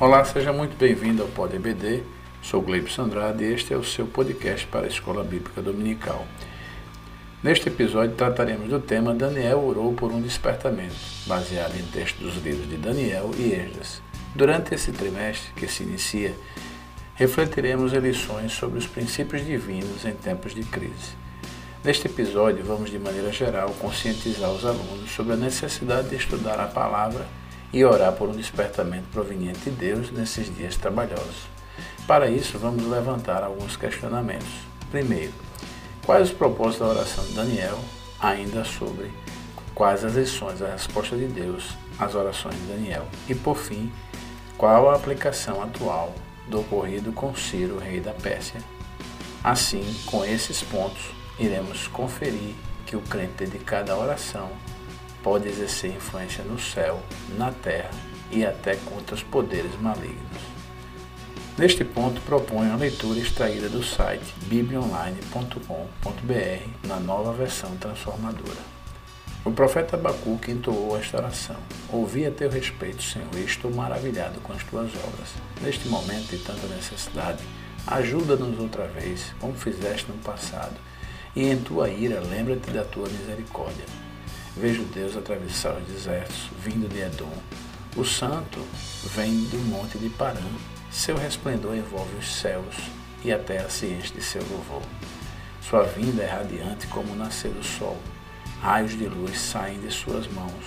Olá, seja muito bem-vindo ao Pod EBD. Sou Gleibson Sandrade e este é o seu podcast para a Escola Bíblica Dominical. Neste episódio trataremos do tema Daniel orou por um despertamento, baseado em textos dos livros de Daniel e Esdras. Durante esse trimestre que se inicia, refletiremos em lições sobre os princípios divinos em tempos de crise. Neste episódio, vamos de maneira geral conscientizar os alunos sobre a necessidade de estudar a palavra e orar por um despertamento proveniente de Deus nesses dias trabalhosos. Para isso, vamos levantar alguns questionamentos. Primeiro, quais os propósitos da oração de Daniel, ainda sobre quais as lições da resposta de Deus às orações de Daniel? E por fim, qual a aplicação atual do ocorrido com Ciro, rei da Pérsia? Assim, com esses pontos, iremos conferir que o crente dedicado à oração pode exercer influência no céu, na terra e até contra os poderes malignos. Neste ponto, proponho a leitura extraída do site bibliaonline.com.br na nova versão transformadora. O profeta Abacuque entoou esta oração: Ouvi a teu respeito, Senhor, e estou maravilhado com as tuas obras. Neste momento de tanta necessidade, ajuda-nos outra vez, como fizeste no passado, e em tua ira lembra-te da tua misericórdia. Vejo Deus atravessar os desertos, vindo de Edom. O santo vem do monte de Parã. Seu resplendor envolve os céus e a terra se enche de seu louvor. Sua vinda é radiante como o nascer do sol. Raios de luz saem de suas mãos.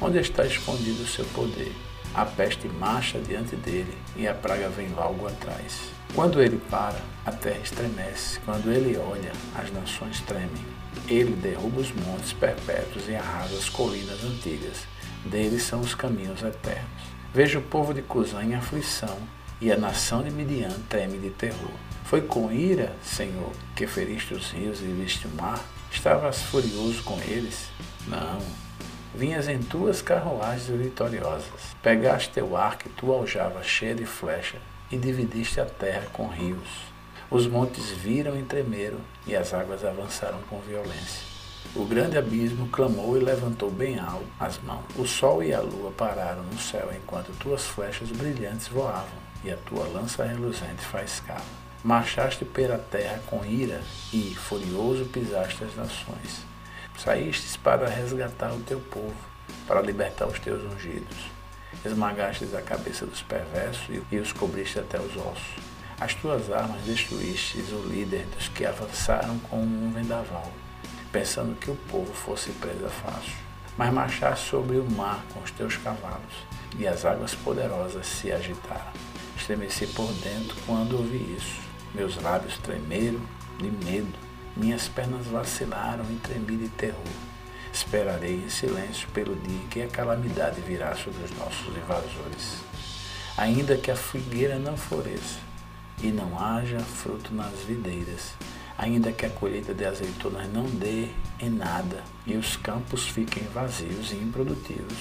Onde está escondido o seu poder? A peste marcha diante dele e a praga vem logo atrás. Quando ele para, a terra estremece. Quando ele olha, as nações tremem. Ele derruba os montes perpétuos e arrasa as colinas antigas. Deles são os caminhos eternos. Veja o povo de Cusã em aflição, e a nação de Midian treme de terror. Foi com ira, Senhor, que feriste os rios e viste o mar? Estavas furioso com eles? Não. Vinhas em tuas carruagens vitoriosas. Pegaste teu arco e tua aljava cheia de flecha, e dividiste a terra com rios. Os montes viram e tremeram, e as águas avançaram com violência. O grande abismo clamou e levantou bem alto as mãos. O sol e a lua pararam no céu enquanto tuas flechas brilhantes voavam e a tua lança reluzente faiscava. Marchaste pela terra com ira e, furioso, pisaste as nações. Saístes para resgatar o teu povo, para libertar os teus ungidos. Esmagastes a cabeça dos perversos e os cobriste até os ossos. As tuas armas destruístes o líder dos que avançaram com um vendaval, pensando que o povo fosse presa fácil. Mas marchaste sobre o mar com os teus cavalos, e as águas poderosas se agitaram. Estremeci por dentro quando ouvi isso. Meus lábios tremeram de medo, minhas pernas vacilaram e tremi de terror. Esperarei em silêncio pelo dia em que a calamidade virá sobre os nossos invasores. Ainda que a figueira não floresça, e não haja fruto nas videiras, ainda que a colheita de azeitonas não dê em nada e os campos fiquem vazios e improdutivos,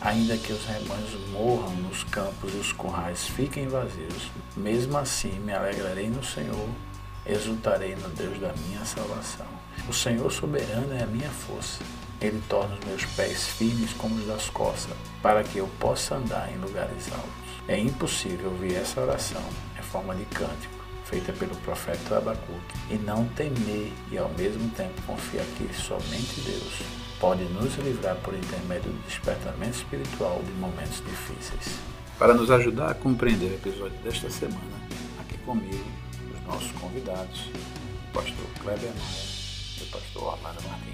ainda que os rebanhos morram nos campos e os currais fiquem vazios, mesmo assim me alegrarei no Senhor, exultarei no Deus da minha salvação. O Senhor soberano é a minha força. Ele torna os meus pés firmes como os das costas, para que eu possa andar em lugares altos. É impossível ouvir essa oração forma de cântico, feita pelo profeta Abacuque, e não temer e ao mesmo tempo confiar que somente Deus pode nos livrar por intermédio do despertamento espiritual de momentos difíceis. Para nos ajudar a compreender o episódio desta semana, aqui comigo, nossos convidados, o pastor Kleber Maia e o pastor Orlando Martins.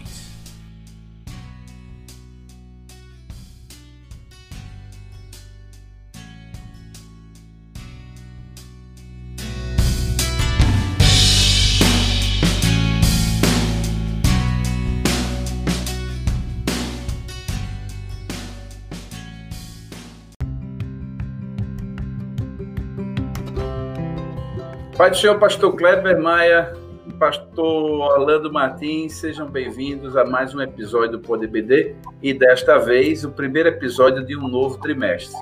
Pai do Senhor, pastor Kleber Maia, pastor Orlando Martins, sejam bem-vindos a mais um episódio do Poder BD e desta vez o primeiro episódio de um novo trimestre.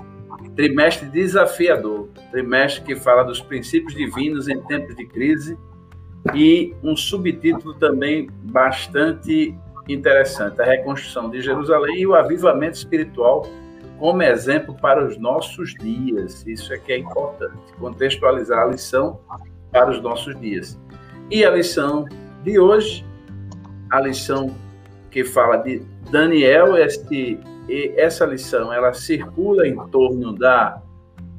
Trimestre desafiador, trimestre que fala dos princípios divinos em tempos de crise e um subtítulo também bastante interessante, a reconstrução de Jerusalém e o avivamento espiritual como exemplo para os nossos dias. Isso é que é importante, contextualizar a lição para os nossos dias. E a lição de hoje, a lição que fala de Daniel, este, essa lição ela circula em torno da,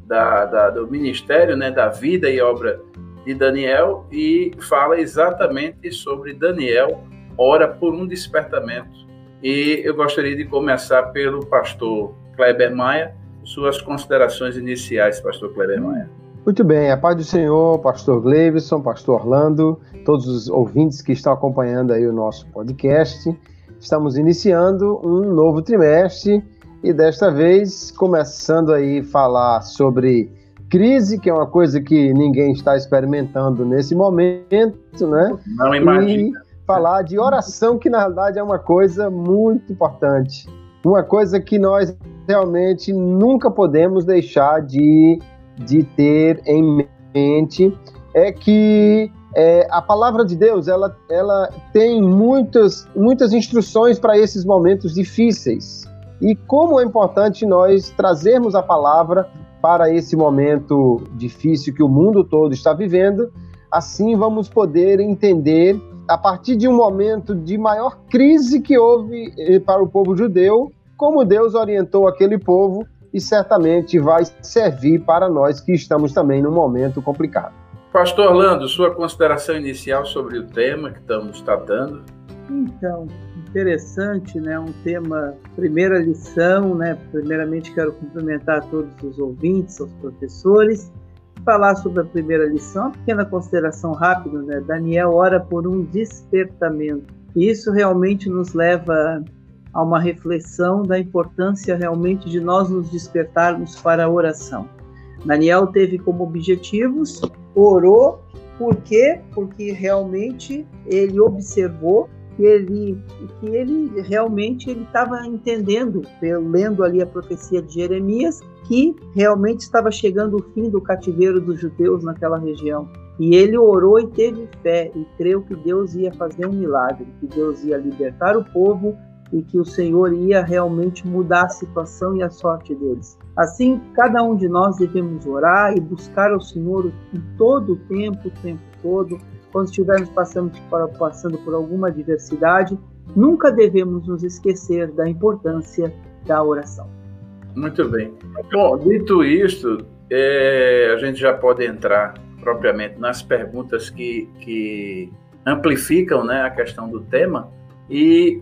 da, da, do ministério, né, da vida e obra de Daniel e fala exatamente sobre Daniel ora por um despertamento. E eu gostaria de começar pelo pastor Kleber Maia, suas considerações iniciais, pastor Kleber Maia. Muito bem, a paz do Senhor, pastor Gleivson, pastor Orlando, todos os ouvintes que estão acompanhando aí o nosso podcast. Estamos iniciando um novo trimestre e desta vez começando aí falar sobre crise, que é uma coisa que ninguém está experimentando nesse momento, né? Não imagina. E falar de oração, que na verdade é uma coisa muito importante. Uma coisa que nós realmente nunca podemos deixar de, de ter em mente é que é, a palavra de Deus ela, ela tem muitas, muitas instruções para esses momentos difíceis. E como é importante nós trazermos a palavra para esse momento difícil que o mundo todo está vivendo, assim vamos poder entender, a partir de um momento de maior crise que houve eh, para o povo judeu, como Deus orientou aquele povo e certamente vai servir para nós que estamos também num momento complicado. Pastor Orlando, sua consideração inicial sobre o tema que estamos tratando? Então, interessante, né? Um tema, primeira lição, né? Primeiramente quero cumprimentar todos os ouvintes, os professores, falar sobre a primeira lição, uma pequena consideração rápida, né? Daniel ora por um despertamento. E isso realmente nos leva a uma reflexão da importância realmente de nós nos despertarmos para a oração. Daniel teve como objetivos, orou, por quê? Porque realmente ele observou que ele, que ele realmente ele estava entendendo, lendo ali a profecia de Jeremias, que realmente estava chegando o fim do cativeiro dos judeus naquela região. E ele orou e teve fé e creu que Deus ia fazer um milagre, que Deus ia libertar o povo e que o Senhor ia realmente mudar a situação e a sorte deles. Assim, cada um de nós devemos orar e buscar ao Senhor em todo o tempo, o tempo todo, quando estivermos passando por, passando por alguma adversidade, nunca devemos nos esquecer da importância da oração. Muito bem. Bom, dito isto, é, a gente já pode entrar propriamente nas perguntas que, que amplificam né, a questão do tema. E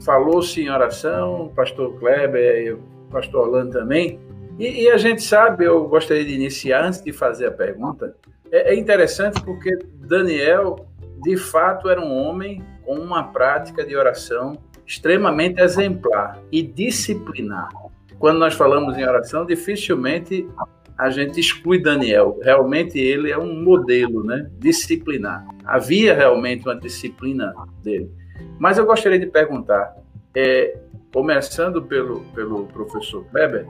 falou-se em oração, pastor Kleber e o pastor Orlando também. E, e, a gente sabe, eu gostaria de iniciar, antes de fazer a pergunta, é, é interessante porque Daniel, de fato, era um homem com uma prática de oração extremamente exemplar e disciplinar. Quando nós falamos em oração, dificilmente a gente exclui Daniel. Realmente ele é um modelo, né? Disciplinar. Havia realmente uma disciplina dele. Mas eu gostaria de perguntar, é, começando pelo, pelo professor Kleber,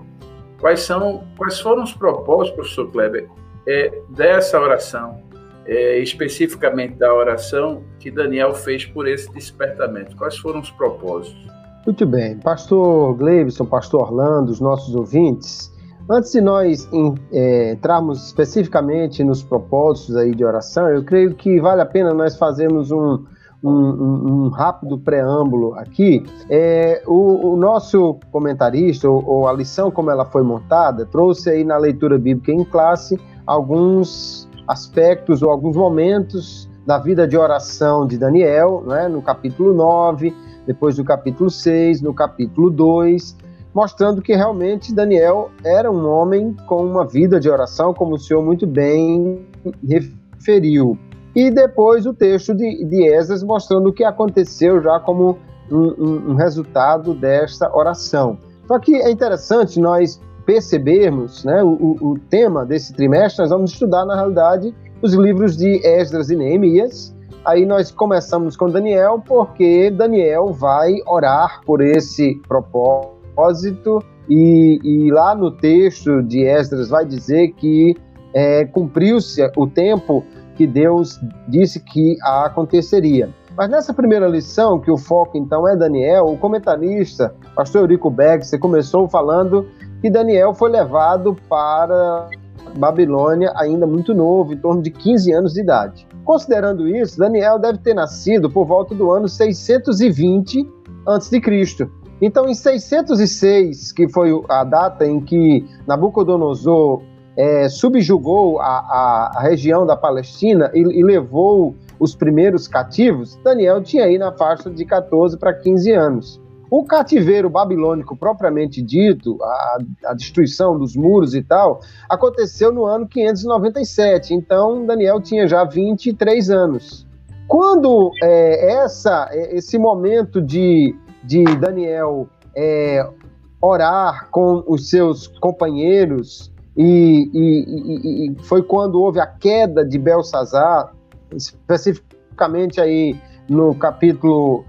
quais, são, quais foram os propósitos, professor Kleber, é, dessa oração, é, especificamente da oração que Daniel fez por esse despertamento? Quais foram os propósitos? Muito bem. Pastor Gleibson, pastor Orlando, os nossos ouvintes, antes de nós é, entrarmos especificamente nos propósitos aí de oração, eu creio que vale a pena nós fazermos um, um, um, um rápido preâmbulo aqui. É, o, o, nosso comentarista, ou, ou, a lição como ela foi montada, trouxe aí na leitura bíblica em classe alguns aspectos ou alguns momentos da vida de oração de Daniel, né, no capítulo 9, depois do capítulo 6, no capítulo 2, mostrando que realmente Daniel era um homem com uma vida de oração, como o senhor muito bem referiu e depois o texto de, de Esdras mostrando o que aconteceu já como um, um, um resultado desta oração. Só que é interessante nós percebermos né, o, o, tema desse trimestre, nós vamos estudar, na realidade, os livros de Esdras e Neemias. Aí nós começamos com Daniel, porque Daniel vai orar por esse propósito, e, e lá no texto de Esdras vai dizer que é, cumpriu-se o tempo que Deus disse que aconteceria. Mas nessa primeira lição, que o foco então é Daniel, o comentarista, pastor Eurico Beck, começou falando que Daniel foi levado para Babilônia ainda muito novo, em torno de 15 anos de idade. Considerando isso, Daniel deve ter nascido por volta do ano 620 a.C. Então, em 606, que foi a data em que Nabucodonosor é, subjugou a, a, a, região da Palestina e, e, levou os primeiros cativos, Daniel tinha aí na faixa de 14 para 15 anos. O cativeiro babilônico propriamente dito, a, a, destruição dos muros e tal, aconteceu no ano 597. Então Daniel tinha já 23 anos. Quando é, essa, esse momento de, de Daniel é, orar com os seus companheiros e, e, e, foi quando houve a queda de Belsazar, especificamente aí no capítulo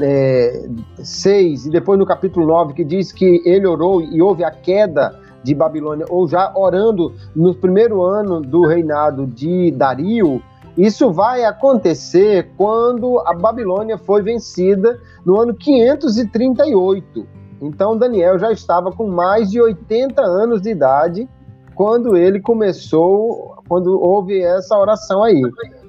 é, 6 e depois no capítulo 9, que diz que ele orou e houve a queda de Babilônia, ou já orando no primeiro ano do reinado de Dario, isso vai acontecer quando a Babilônia foi vencida no ano 538. Então Daniel já estava com mais de 80 anos de idade quando ele começou, quando houve essa oração aí.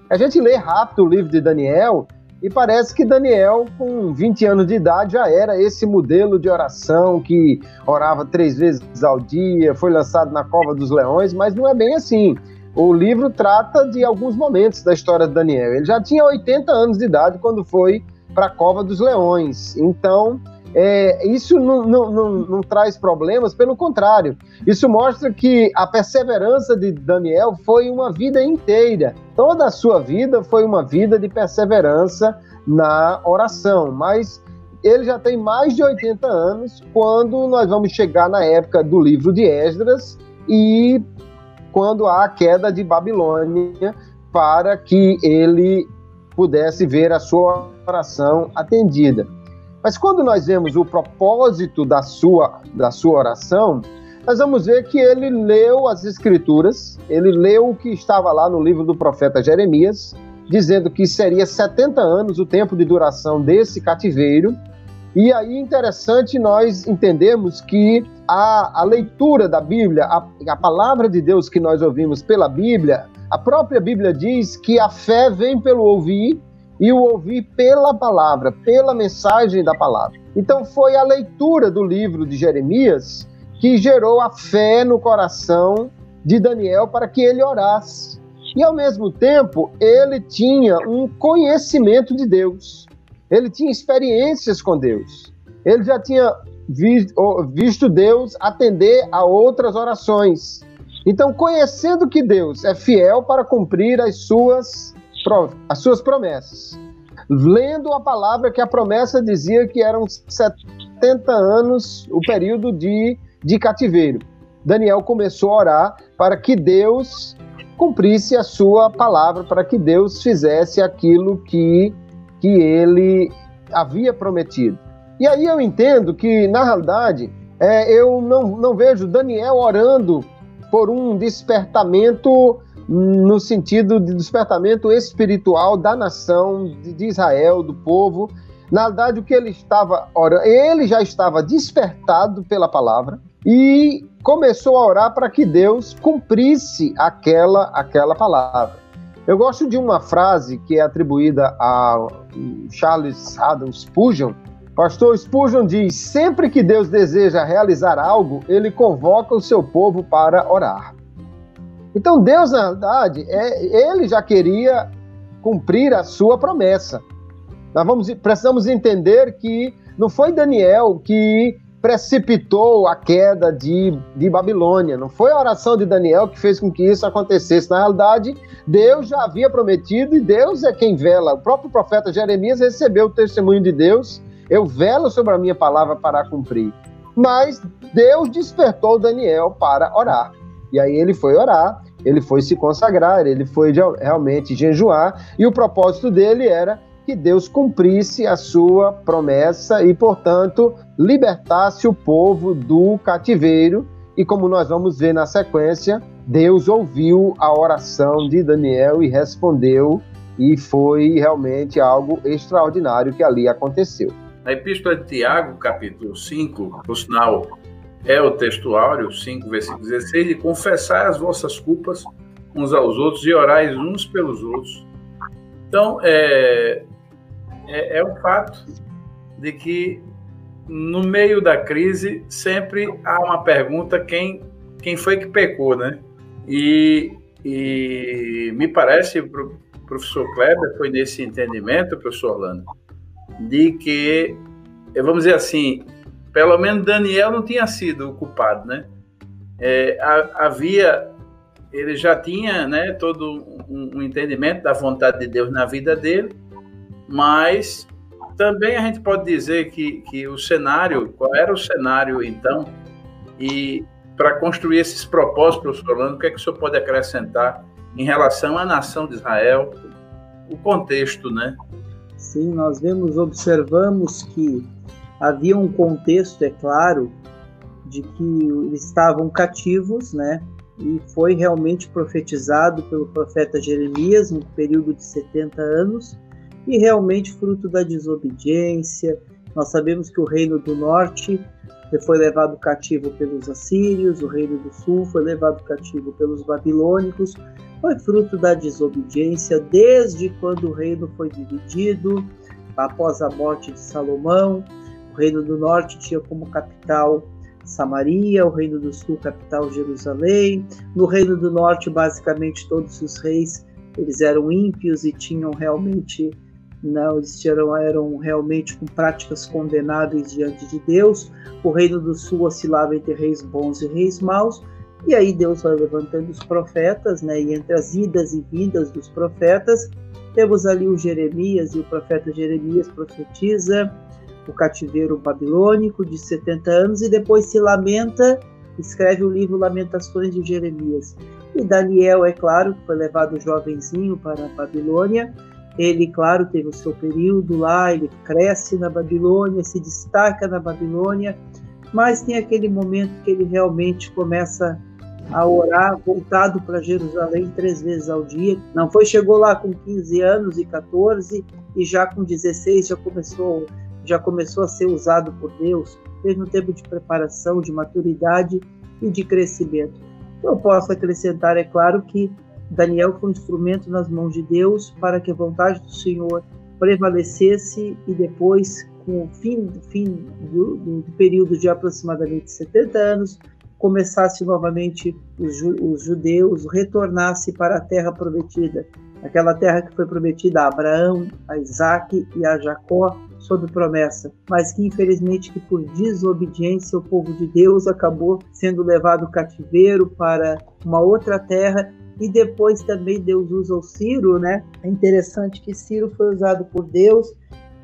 A gente lê rápido o livro de Daniel e parece que Daniel, com 20 anos de idade, já era esse modelo de oração que orava três vezes ao dia, foi lançado na Cova dos Leões, mas não é bem assim. O livro trata de alguns momentos da história de Daniel. Ele já tinha 80 anos de idade quando foi para a Cova dos Leões. Então, é, isso não, não, não, não, traz problemas, pelo contrário, isso mostra que a perseverança de Daniel foi uma vida inteira. Toda a sua vida foi uma vida de perseverança na oração, mas ele já tem mais de 80 anos quando nós vamos chegar na época do livro de Esdras e quando há a queda de Babilônia para que ele pudesse ver a sua oração atendida. Mas quando nós vemos o propósito da sua, da sua oração, nós vamos ver que ele leu as Escrituras, ele leu o que estava lá no livro do profeta Jeremias, dizendo que seria 70 anos o tempo de duração desse cativeiro. E aí interessante nós entendemos que a, a leitura da Bíblia, a, a palavra de Deus que nós ouvimos pela Bíblia, a própria Bíblia diz que a fé vem pelo ouvir e o ouvir pela palavra, pela mensagem da palavra. Então foi a leitura do livro de Jeremias que gerou a fé no coração de Daniel para que ele orasse. E ao mesmo tempo, ele tinha um conhecimento de Deus. Ele tinha experiências com Deus. Ele já tinha visto Deus atender a outras orações. Então, conhecendo que Deus é fiel para cumprir as suas as suas promessas. Lendo a palavra que a promessa dizia que eram 70 anos o período de, de cativeiro. Daniel começou a orar para que Deus cumprisse a sua palavra, para que Deus fizesse aquilo que, que ele havia prometido. E aí eu entendo que, na realidade, é, eu não, não vejo Daniel orando por um despertamento no sentido de despertamento espiritual da nação de Israel, do povo. Na verdade, o que ele estava orando, ele já estava despertado pela palavra e começou a orar para que Deus cumprisse aquela, aquela palavra. Eu gosto de uma frase que é atribuída a Charles Adam Spurgeon. Pastor Spurgeon diz: sempre que Deus deseja realizar algo, ele convoca o seu povo para orar. Então Deus, na verdade, é, ele já queria cumprir a sua promessa. Nós vamos, precisamos entender que não foi Daniel que precipitou a queda de, de Babilônia. Não foi a oração de Daniel que fez com que isso acontecesse. Na realidade, Deus já havia prometido e Deus é quem vela. O próprio profeta Jeremias recebeu o testemunho de Deus. Eu velo sobre a minha palavra para cumprir. Mas Deus despertou Daniel para orar. E aí ele foi orar, ele foi se consagrar, ele foi realmente jejuar, e o propósito dele era que Deus cumprisse a sua promessa e, portanto, libertasse o povo do cativeiro. E como nós vamos ver na sequência, Deus ouviu a oração de Daniel e respondeu, e foi realmente algo extraordinário que ali aconteceu. Na Epístola de Tiago, capítulo 5, por sinal, é o texto áureo, 5, versículo 16, de confessar as vossas culpas uns aos outros e orais uns pelos outros. Então, é, é, é um fato de que no meio da crise sempre há uma pergunta quem, quem foi que pecou, né? E, e me parece, o professor Kleber foi nesse entendimento, professor Orlando, de que, vamos dizer assim, pelo menos Daniel não tinha sido o culpado, né? É, havia, ele já tinha, né, todo um, um entendimento da vontade de Deus na vida dele, mas também a gente pode dizer que, que o cenário, qual era o cenário então, e para construir esses propósitos, professor Orlando, o que é que o senhor pode acrescentar em relação à nação de Israel, o contexto, né? Sim, nós vemos, observamos que havia um contexto, é claro, de que estavam cativos, né? E foi realmente profetizado pelo profeta Jeremias no período de 70 anos, e realmente fruto da desobediência. Nós sabemos que o reino do norte foi levado cativo pelos assírios, o reino do sul foi levado cativo pelos babilônicos, foi fruto da desobediência desde quando o reino foi dividido, após a morte de Salomão. O reino do norte tinha como capital Samaria, o reino do sul capital Jerusalém. No reino do norte, basicamente todos os reis eles eram ímpios e tinham realmente não, eles eram, eram realmente com práticas condenáveis diante de Deus. O reino do sul oscilava entre reis bons e reis maus. E aí Deus vai levantando os profetas, né? E entre as idas e vindas dos profetas, temos ali o Jeremias, e o profeta Jeremias profetiza o cativeiro babilônico de 70 anos e depois se lamenta, escreve o livro Lamentações de Jeremias. E Daniel, é claro, foi levado jovenzinho para a Babilônia. Ele, claro, teve o seu período lá, ele cresce na Babilônia, se destaca na Babilônia, mas tem aquele momento que ele realmente começa a orar voltado para Jerusalém três vezes ao dia. Não foi chegou lá com 15 anos e 14 e já com 16 já começou já começou a ser usado por Deus. Teve um tempo de preparação, de maturidade e de crescimento. Eu posso acrescentar, é claro, que Daniel foi um instrumento nas mãos de Deus para que a vontade do Senhor prevalecesse e depois, com o fim, fim do, do, do período de aproximadamente 70 anos, começasse novamente os, os judeus, retornasse para a terra prometida, aquela terra que foi prometida a Abraão, a Isaac e a Jacó, sob promessa, mas que infelizmente que por desobediência o povo de Deus acabou sendo levado cativeiro para uma outra terra e depois também Deus usa o Ciro, né? É interessante que Ciro foi usado por Deus,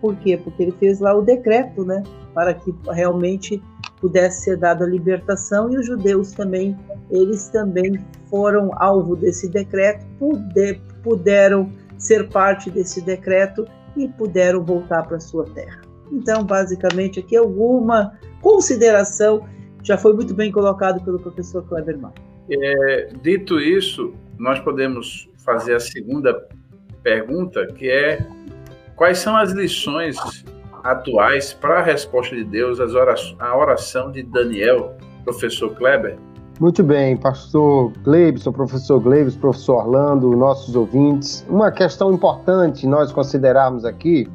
por quê? Porque ele fez lá o decreto, né? Para que realmente pudesse ser dada a libertação e os judeus também, eles também foram alvo desse decreto, puder, puderam ser parte desse decreto e puderam voltar para sua terra. Então, basicamente, aqui alguma consideração já foi muito bem colocado pelo professor Kleber É, dito isso, nós podemos fazer a segunda pergunta, que é quais são as lições atuais para a resposta de Deus à oração de Daniel, professor Kleber? Muito bem, pastor Gleibson, professor Gleibson, professor Orlando, nossos ouvintes. Uma questão importante nós considerarmos aqui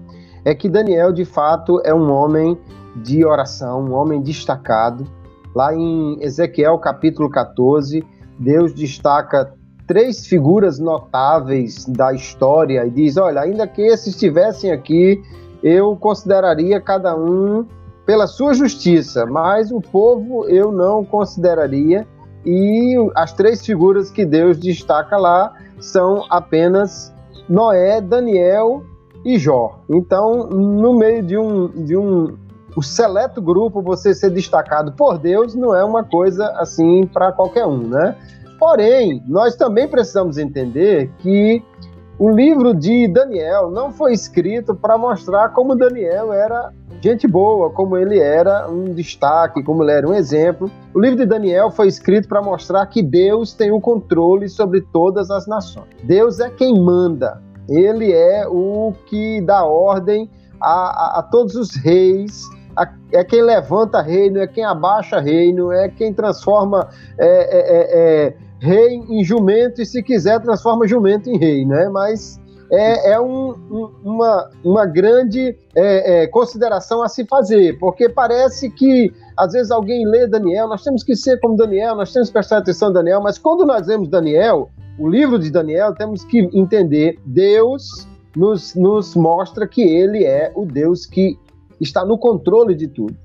é que Daniel, de fato, é um homem de oração, um homem destacado. Lá em Ezequiel capítulo 14, Deus destaca três figuras notáveis da história e diz: Olha, ainda que esses estivessem aqui, eu consideraria cada um pela sua justiça, mas o povo eu não consideraria. E as três figuras que Deus destaca lá são apenas Noé, Daniel e Jó. Então, no meio de um, de um, um seleto grupo, você ser destacado por Deus não é uma coisa assim para qualquer um, né? Porém, nós também precisamos entender que o livro de Daniel não foi escrito para mostrar como Daniel era gente boa, como ele era um destaque, como ele era um exemplo. O livro de Daniel foi escrito para mostrar que Deus tem o controle sobre todas as nações. Deus é quem manda. Ele é o que dá ordem a, a, a todos os reis, é quem levanta reino, é quem abaixa reino, é quem transforma é, é, é, é, rei em jumento e, se quiser, transforma jumento em rei, né? Mas é, é um, um, uma, uma grande é, consideração a se fazer, porque parece que às vezes alguém lê Daniel, nós temos que ser como Daniel, nós temos que prestar atenção em Daniel, mas quando nós lemos Daniel, o livro de Daniel, temos que entender Deus nos, nos mostra que ele é o Deus que está no controle de tudo.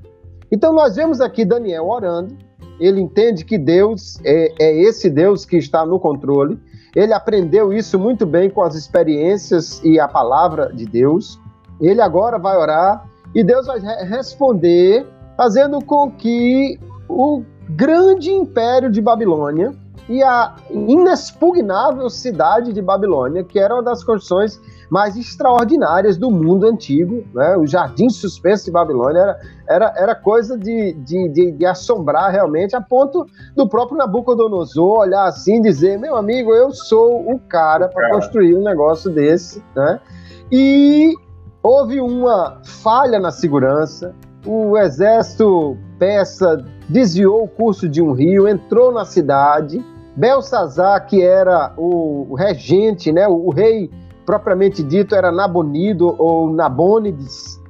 Então nós vemos aqui Daniel orando, ele entende que Deus é, é esse Deus que está no controle, ele aprendeu isso muito bem com as experiências e a palavra de Deus. Ele agora vai orar e Deus vai responder, fazendo com que o grande império de Babilônia e a inexpugnável cidade de Babilônia, que era uma das construções mais extraordinárias do mundo antigo. Né? O jardim suspenso de Babilônia era, era, era coisa de, de, de, de, assombrar realmente, a ponto do próprio Nabucodonosor olhar assim e dizer: meu amigo, eu sou o cara para construir um negócio desse. Né? E houve uma falha na segurança, o exército persa desviou o curso de um rio, entrou na cidade. Belsazar, que era o regente, né, o rei propriamente dito era Nabonido ou Nabônides,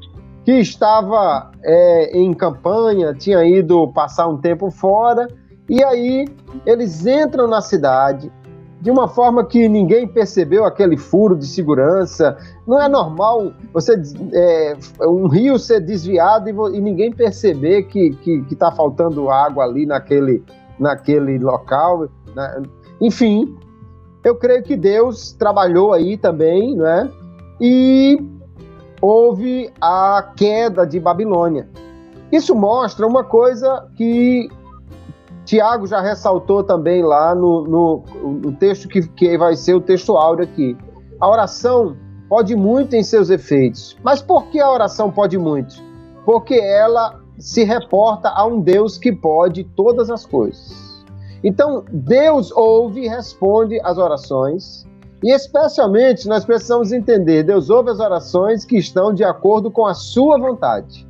que estava é, em campanha, tinha ido passar um tempo fora, e aí eles entram na cidade de uma forma que ninguém percebeu aquele furo de segurança. Não é normal você é, um rio ser desviado e, e ninguém perceber que está que, que tá faltando água ali naquele, naquele local. Né? Enfim, eu creio que Deus trabalhou aí também, né? E houve a queda de Babilônia. Isso mostra uma coisa que Tiago já ressaltou também lá no, no, no texto que, que vai ser o texto áureo aqui. A oração pode muito em seus efeitos. Mas por que a oração pode muito? Porque ela se reporta a um Deus que pode todas as coisas. Então, Deus ouve e responde as orações, e especialmente nós precisamos entender: Deus ouve as orações que estão de acordo com a sua vontade.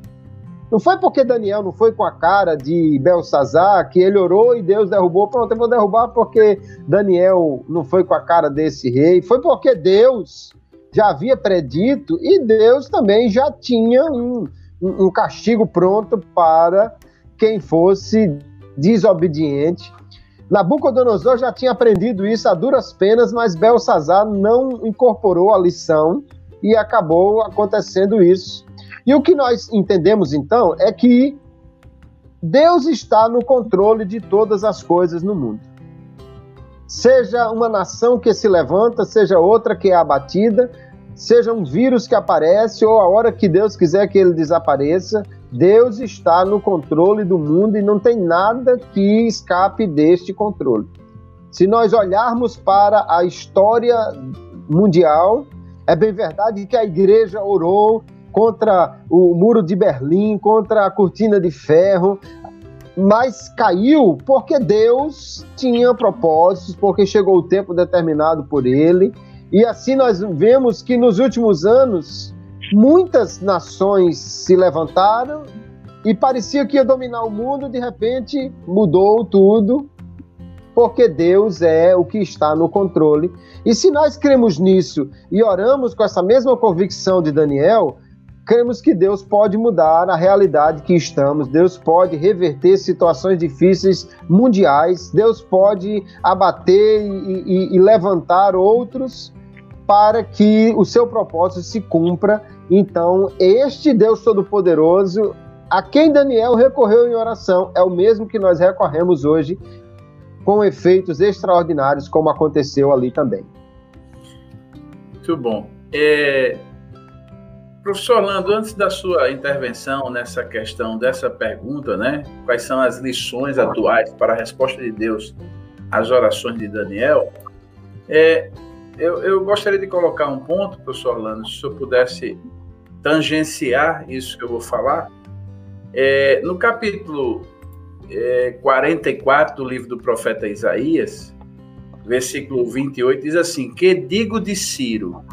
Não foi porque Daniel não foi com a cara de Belsazar que ele orou e Deus derrubou. Pronto, eu vou derrubar porque Daniel não foi com a cara desse rei. Foi porque Deus já havia predito e Deus também já tinha um, um castigo pronto para quem fosse desobediente Nabucodonosor já tinha aprendido isso a duras penas, mas Belsazar não incorporou a lição e acabou acontecendo isso. E o que nós entendemos então é que Deus está no controle de todas as coisas no mundo. Seja uma nação que se levanta, seja outra que é abatida, seja um vírus que aparece ou a hora que Deus quiser que ele desapareça, Deus está no controle do mundo e não tem nada que escape deste controle. Se nós olharmos para a história mundial, é bem verdade que a igreja orou contra o muro de Berlim, contra a cortina de ferro, mas caiu porque Deus tinha propósitos, porque chegou o tempo determinado por ele. E assim nós vemos que nos últimos anos muitas nações se levantaram e parecia que ia dominar o mundo, de repente mudou tudo, porque Deus é o que está no controle. E se nós cremos nisso e oramos com essa mesma convicção de Daniel, cremos que Deus pode mudar a realidade que estamos, Deus pode reverter situações difíceis mundiais, Deus pode abater e, e, e levantar outros para que o seu propósito se cumpra então, este Deus Todo-Poderoso, a quem Daniel recorreu em oração, é o mesmo que nós recorremos hoje, com efeitos extraordinários, como aconteceu ali também. Muito bom. É... Professor Orlando, antes da sua intervenção nessa questão dessa pergunta, né? Quais são as lições atuais para a resposta de Deus às orações de Daniel? É, eu, eu, gostaria de colocar um ponto, professor Orlando, se eu pudesse tangenciar isso que eu vou falar. É, no capítulo é, 44 do livro do profeta Isaías, versículo 28, diz assim: Que digo de Ciro?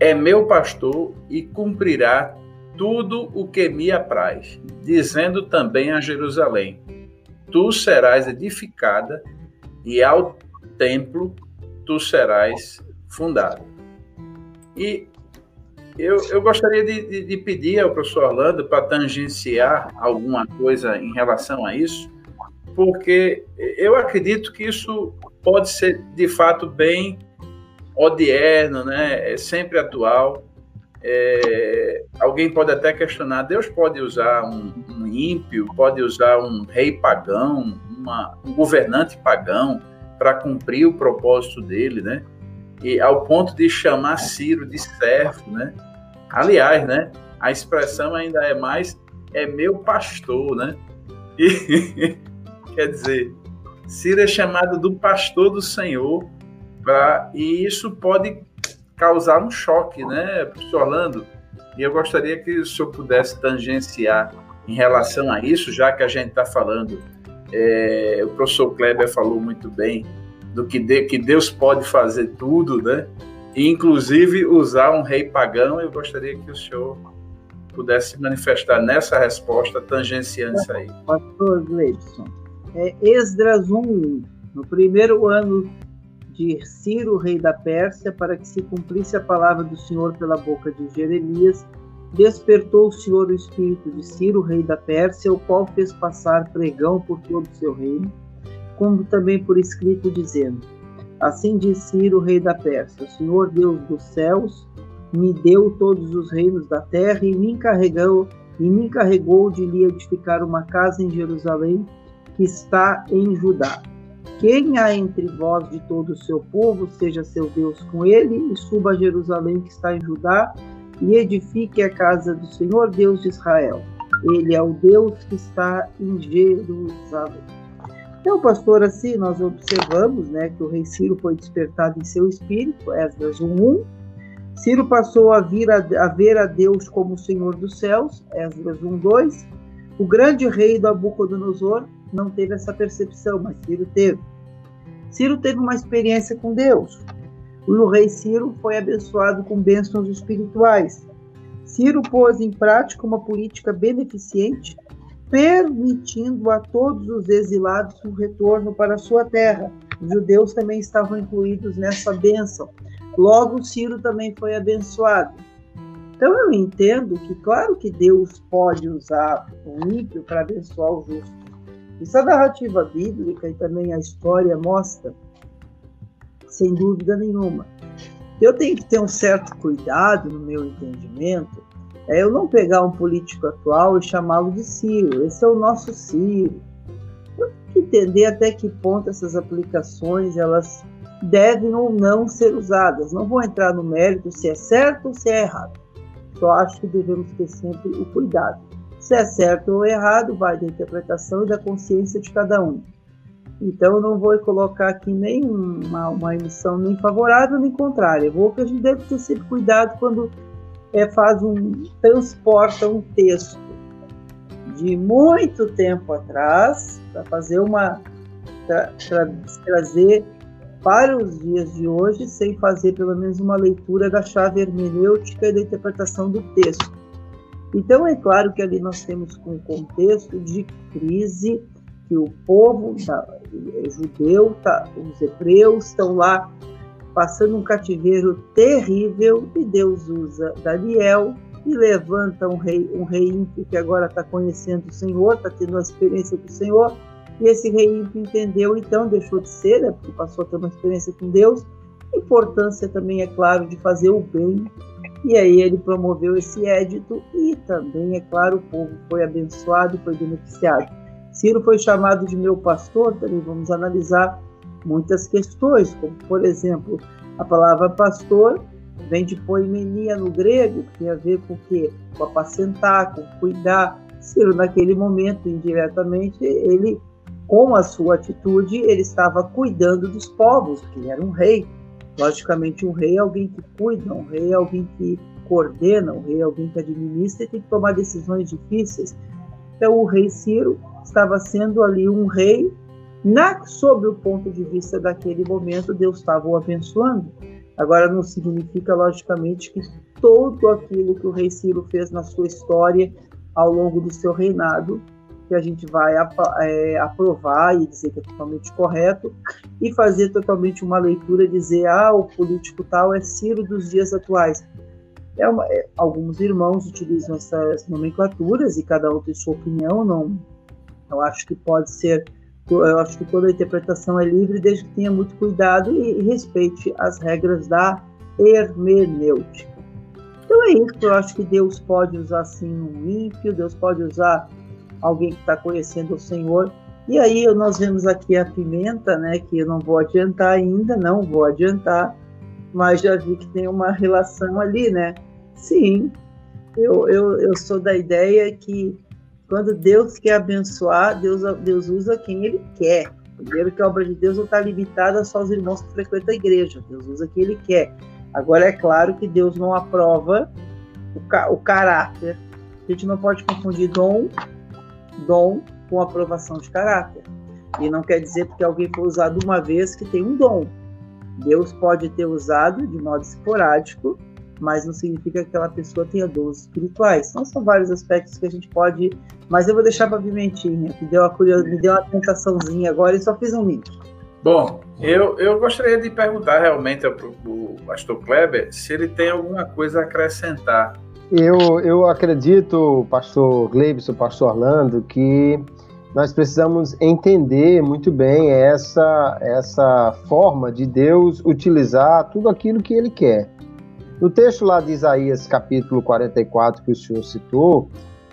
É meu pastor e cumprirá tudo o que me apraz, dizendo também a Jerusalém: Tu serás edificada, e ao templo tu serás fundado. E eu, eu gostaria de, de, de pedir ao professor Orlando para tangenciar alguma coisa em relação a isso, porque eu acredito que isso pode ser de fato bem odierno, né? é sempre atual. É, alguém pode até questionar: Deus pode usar um, um ímpio, pode usar um rei pagão, uma, um governante pagão para cumprir o propósito dele, né? E ao ponto de chamar Ciro de servo, né? Aliás, né? A expressão ainda é mais é meu pastor, né? E, quer dizer, Ciro é chamado do pastor do Senhor, pra, e isso pode causar um choque, né, professor Orlando? E eu gostaria que o senhor pudesse tangenciar em relação a isso, já que a gente está falando, é, o professor Kleber falou muito bem do que, de, que Deus pode fazer tudo, né? E, inclusive usar um rei pagão. Eu gostaria que o senhor pudesse manifestar nessa resposta, tangenciando isso aí. Pastor Gleibson, é Esdras 1, no primeiro ano de Ciro, rei da Pérsia, para que se cumprisse a palavra do Senhor pela boca de Jeremias, despertou o Senhor o espírito de Ciro, rei da Pérsia, o qual fez passar pregão por todo o seu reino, como também por escrito, dizendo: Assim diz Ciro, rei da Pérsia: O Senhor Deus dos céus me deu todos os reinos da terra e me encarregou e me encarregou de lhe edificar uma casa em Jerusalém que está em Judá. Quem há entre vós de todo o seu povo, seja seu Deus com ele, e suba a Jerusalém que está em Judá, e edifique a casa do Senhor Deus de Israel. Ele é o Deus que está em Jerusalém. Então, pastor, assim, nós observamos né, que o rei Ciro foi despertado em seu espírito, Esdras 1.1. Ciro passou a, vir a, a ver a Deus como o Senhor dos céus, Esdras 1.2. O grande rei do Nabucodonosor não teve essa percepção, mas Ciro teve. Ciro teve uma experiência com Deus. O rei Ciro foi abençoado com bênçãos espirituais. Ciro pôs em prática uma política beneficente, permitindo a todos os exilados um retorno para a sua terra. Os judeus também estavam incluídos nessa bênção. Logo, Ciro também foi abençoado. Então, eu entendo que, claro que Deus pode usar o ímpio para abençoar o justo. Isso a narrativa bíblica e também a história mostra, sem dúvida nenhuma. Eu tenho que ter um certo cuidado no meu entendimento, é eu não pegar um político atual e chamá-lo de Ciro. Esse é o nosso Ciro. Eu tenho que entender até que ponto essas aplicações elas devem ou não ser usadas. Não vou entrar no mérito se é certo ou se é errado. Só acho que devemos ter sempre o cuidado. Se é certo ou errado, vai da interpretação e da consciência de cada um. Então, eu não vou colocar aqui nem uma, uma emissão nem favorável nem contrária. Eu vou que a gente deve ter sempre cuidado quando é, faz um transporta um texto de muito tempo atrás para fazer uma tra, tra, trazer para os dias de hoje sem fazer pelo menos uma leitura da chave hermenêutica e da interpretação do texto. Então, é claro que ali nós temos um contexto de crise, que o povo tá, judeu, tá, os hebreus estão lá passando um cativeiro terrível, e Deus usa Daniel e levanta um rei, um rei ímpio que agora está conhecendo o Senhor, está tendo uma experiência com o Senhor, e esse rei ímpio entendeu, então deixou de ser, né, porque passou a ter uma experiência com Deus. A importância também, é claro, de fazer o bem e aí ele promoveu esse édito e também, é claro, o povo foi abençoado, foi beneficiado. Ciro foi chamado de meu pastor, também vamos analisar muitas questões, como por exemplo, a palavra pastor vem de poimenia no grego, que tem a ver com o quê? Com apacentar, com cuidar. Ciro, naquele momento, indiretamente, ele, com a sua atitude, ele estava cuidando dos povos, que ele era um rei, Logicamente, um rei é alguém que cuida, um rei é alguém que coordena, um rei é alguém que administra e tem que tomar decisões difíceis. Então, o rei Ciro estava sendo ali um rei, na, sob o ponto de vista daquele momento, Deus estava o abençoando. Agora, não significa, logicamente, que todo aquilo que o rei Ciro fez na sua história ao longo do seu reinado, que a gente vai é, aprovar e dizer que é totalmente correto, e fazer totalmente uma leitura e dizer, ah, o político tal é Ciro dos dias atuais. É uma, é, alguns irmãos utilizam essas nomenclaturas e cada um tem sua opinião, não, eu acho que pode ser eu acho que toda interpretação é livre desde que tenha muito cuidado e respeite as regras da hermenêutica. Então é isso, eu acho que Deus pode usar sim um ímpio, Deus pode usar alguém que está conhecendo o Senhor. E aí nós vemos aqui a pimenta, né, que eu não vou adiantar ainda, não vou adiantar, mas já vi que tem uma relação ali, né? Sim, eu, eu, eu sou da ideia que quando Deus quer abençoar, Deus, Deus usa quem Ele quer. Primeiro que a obra de Deus não está limitada só aos irmãos que frequentam a igreja. Deus usa quem Ele quer. Agora é claro que Deus não aprova o, ca o caráter. A gente não pode confundir dom, dom com aprovação de caráter. E não quer dizer porque alguém foi usado uma vez que tem um dom. Deus pode ter usado de modo esporádico mas não significa que aquela pessoa tenha dons espirituais. Então são vários aspectos que a gente pode. Mas eu vou deixar para a Pimentinha, que deu a curiosidade, me deu uma tentaçãozinha agora e só fiz um link. Bom, eu, eu gostaria de perguntar realmente ao, ao pastor Kleber se ele tem alguma coisa a acrescentar. Eu, eu acredito, pastor Gleibson, pastor Orlando, que nós precisamos entender muito bem essa, essa forma de Deus utilizar tudo aquilo que ele quer. No texto lá de Isaías, capítulo 44, que o senhor citou,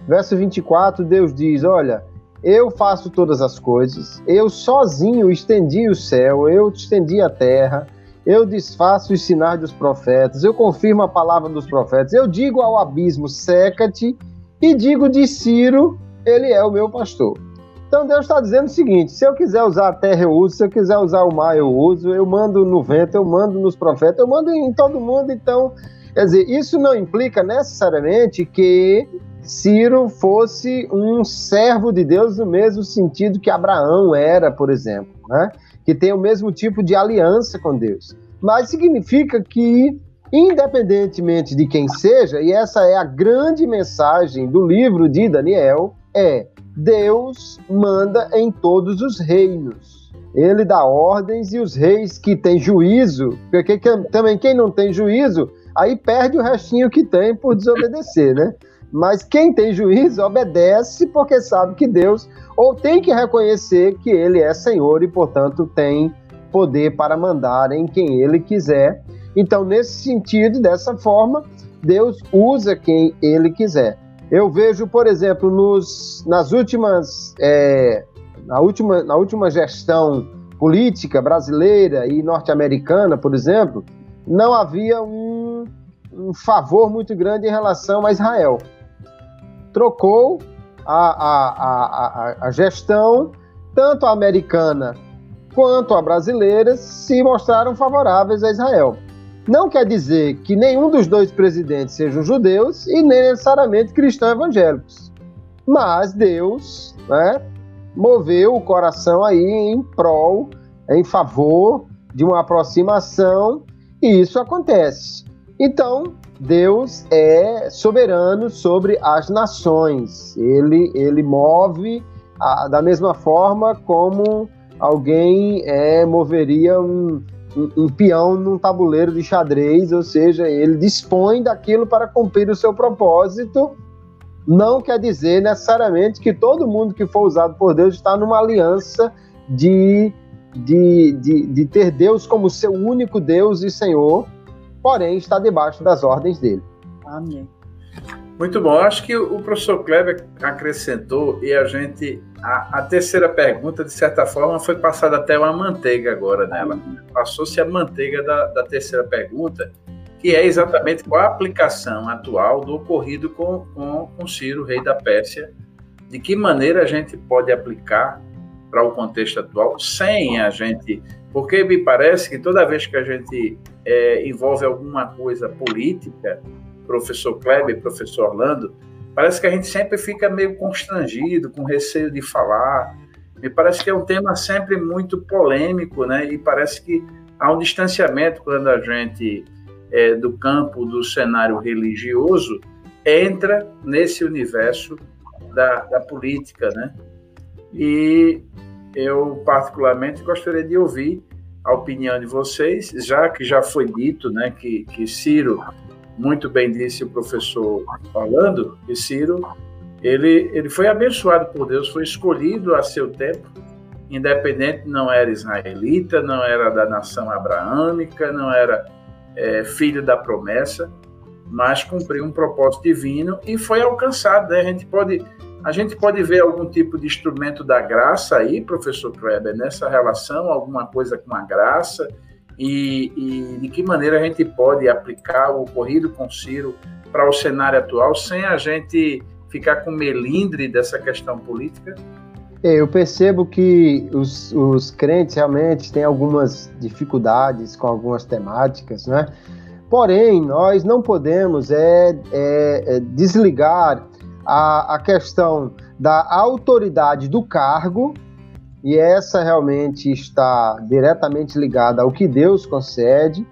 verso 24, Deus diz: Olha, eu faço todas as coisas, eu sozinho estendi o céu, eu estendi a terra, eu desfaço os sinais dos profetas, eu confirmo a palavra dos profetas, eu digo ao abismo, seca-te, e digo de Ciro, ele é o meu pastor. Então Deus está dizendo o seguinte: se eu quiser usar a terra, eu uso, se eu quiser usar o mar, eu uso, eu mando no vento, eu mando nos profetas, eu mando em todo mundo. Então, quer dizer, isso não implica necessariamente que Ciro fosse um servo de Deus no mesmo sentido que Abraão era, por exemplo, né? que tem o mesmo tipo de aliança com Deus. Mas significa que, independentemente de quem seja, e essa é a grande mensagem do livro de Daniel, é Deus manda em todos os reinos. Ele dá ordens e os reis que têm juízo, porque também quem não tem juízo, aí perde o restinho que tem por desobedecer, né? Mas quem tem juízo obedece porque sabe que Deus ou tem que reconhecer que ele é Senhor e, portanto, tem poder para mandar em quem ele quiser. Então, nesse sentido, dessa forma, Deus usa quem ele quiser. Eu vejo, por exemplo, nos, nas últimas, é, na, última, na última gestão política brasileira e norte-americana, por exemplo, não havia um, um, favor muito grande em relação a Israel. Trocou a, a, a, a gestão, tanto a americana quanto a brasileira, se mostraram favoráveis a Israel. Não quer dizer que nenhum dos dois presidentes sejam judeus e nem necessariamente cristãos evangélicos. Mas Deus né, moveu o coração aí em prol, em favor de uma aproximação, e isso acontece. Então, Deus é soberano sobre as nações. Ele, ele move a, da mesma forma como alguém é, moveria um, um, um peão num tabuleiro de xadrez, ou seja, ele dispõe daquilo para cumprir o seu propósito. Não quer dizer necessariamente que todo mundo que for usado por Deus está numa aliança de, de, de, de ter Deus como seu único Deus e Senhor, porém está debaixo das ordens dele. Amém. Muito bom. Acho que o professor Kleber acrescentou e a gente. A, a, terceira pergunta, de certa forma, foi passada até uma manteiga agora nela. Passou-se a manteiga da, da terceira pergunta, que é exatamente qual a aplicação atual do ocorrido com, com, com Ciro, rei da Pérsia. De que maneira a gente pode aplicar para o contexto atual sem a gente. Porque me parece que toda vez que a gente é, envolve alguma coisa política, professor Kleber, professor Orlando, parece que a gente sempre fica meio constrangido, com receio de falar. Me parece que é um tema sempre muito polêmico, né? E parece que há um distanciamento quando a gente é, do campo do cenário religioso entra nesse universo da, da política, né? E eu particularmente gostaria de ouvir a opinião de vocês, já que já foi dito, né, que, que Ciro, muito bem disse o professor Orlando, que Ciro, ele, ele foi abençoado por Deus, foi escolhido a seu tempo, independente, não era israelita, não era da nação abraâmica, não era é, filho da promessa, mas cumpriu um propósito divino e foi alcançado. Né? A, gente pode, a gente pode ver algum tipo de instrumento da graça aí, professor Kleber, nessa relação, alguma coisa com a graça, e, e de que maneira a gente pode aplicar o ocorrido com Ciro para o cenário atual sem a gente ficar com melindre dessa questão política? É, eu percebo que os, os crentes realmente têm algumas dificuldades com algumas temáticas, né? Porém, nós não podemos é, é, é desligar a, a questão da autoridade do cargo, e essa realmente está diretamente ligada ao que Deus concede,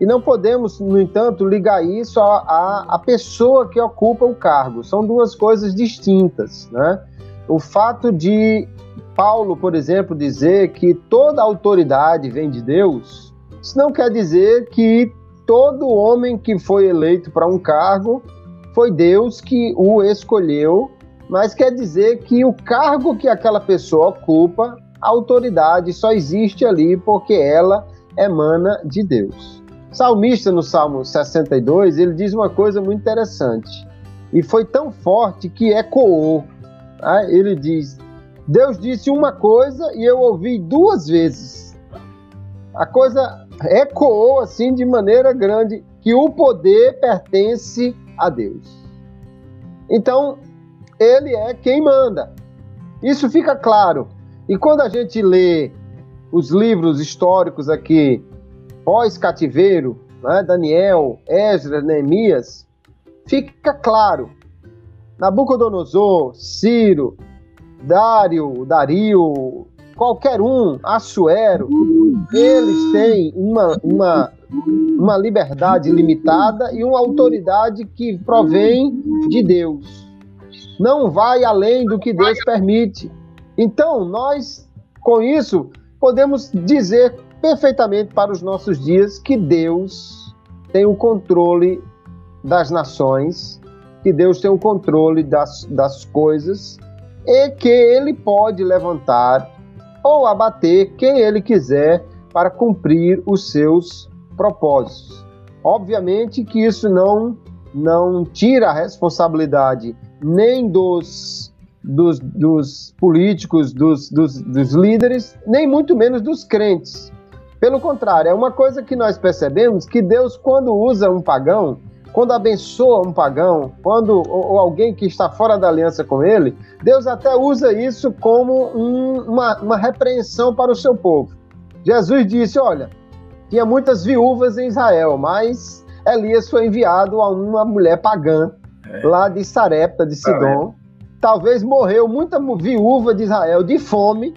e não podemos, no entanto, ligar isso à, pessoa que ocupa o cargo. São duas coisas distintas. Né? O fato de Paulo, por exemplo, dizer que toda autoridade vem de Deus, isso não quer dizer que todo homem que foi eleito para um cargo foi Deus que o escolheu, mas quer dizer que o cargo que aquela pessoa ocupa, a autoridade só existe ali porque ela emana de Deus. O salmista no Salmo 62, ele diz uma coisa muito interessante. E foi tão forte que ecoou. Tá? Ele diz: Deus disse uma coisa e eu ouvi duas vezes. A coisa ecoou assim de maneira grande que o poder pertence a Deus. Então, ele é quem manda. Isso fica claro. E quando a gente lê os livros históricos aqui, pós-cativeiro, né, Daniel, Esdras, Neemias, fica claro. Nabucodonosor, Ciro, Dário, Dario, qualquer um, Assuero, eles têm uma, uma, uma liberdade limitada e uma autoridade que provém de Deus. Não vai além do que Deus permite. Então, nós, com isso, podemos dizer perfeitamente para os nossos dias que Deus tem o controle das nações, que Deus tem o controle das, das coisas e que Ele pode levantar ou abater quem ele quiser para cumprir os seus propósitos. Obviamente que isso não não tira a responsabilidade nem dos, dos, dos políticos, dos, dos, dos líderes, nem muito menos dos crentes. Pelo contrário, é uma coisa que nós percebemos que Deus, quando usa um pagão, quando abençoa um pagão, quando ou, alguém que está fora da aliança com ele, Deus até usa isso como um, uma, uma repreensão para o seu povo. Jesus disse: Olha, tinha muitas viúvas em Israel, mas Elias foi enviado a uma mulher pagã é. lá de Sarepta, de Sidom. Talvez morreu muita viúva de Israel de fome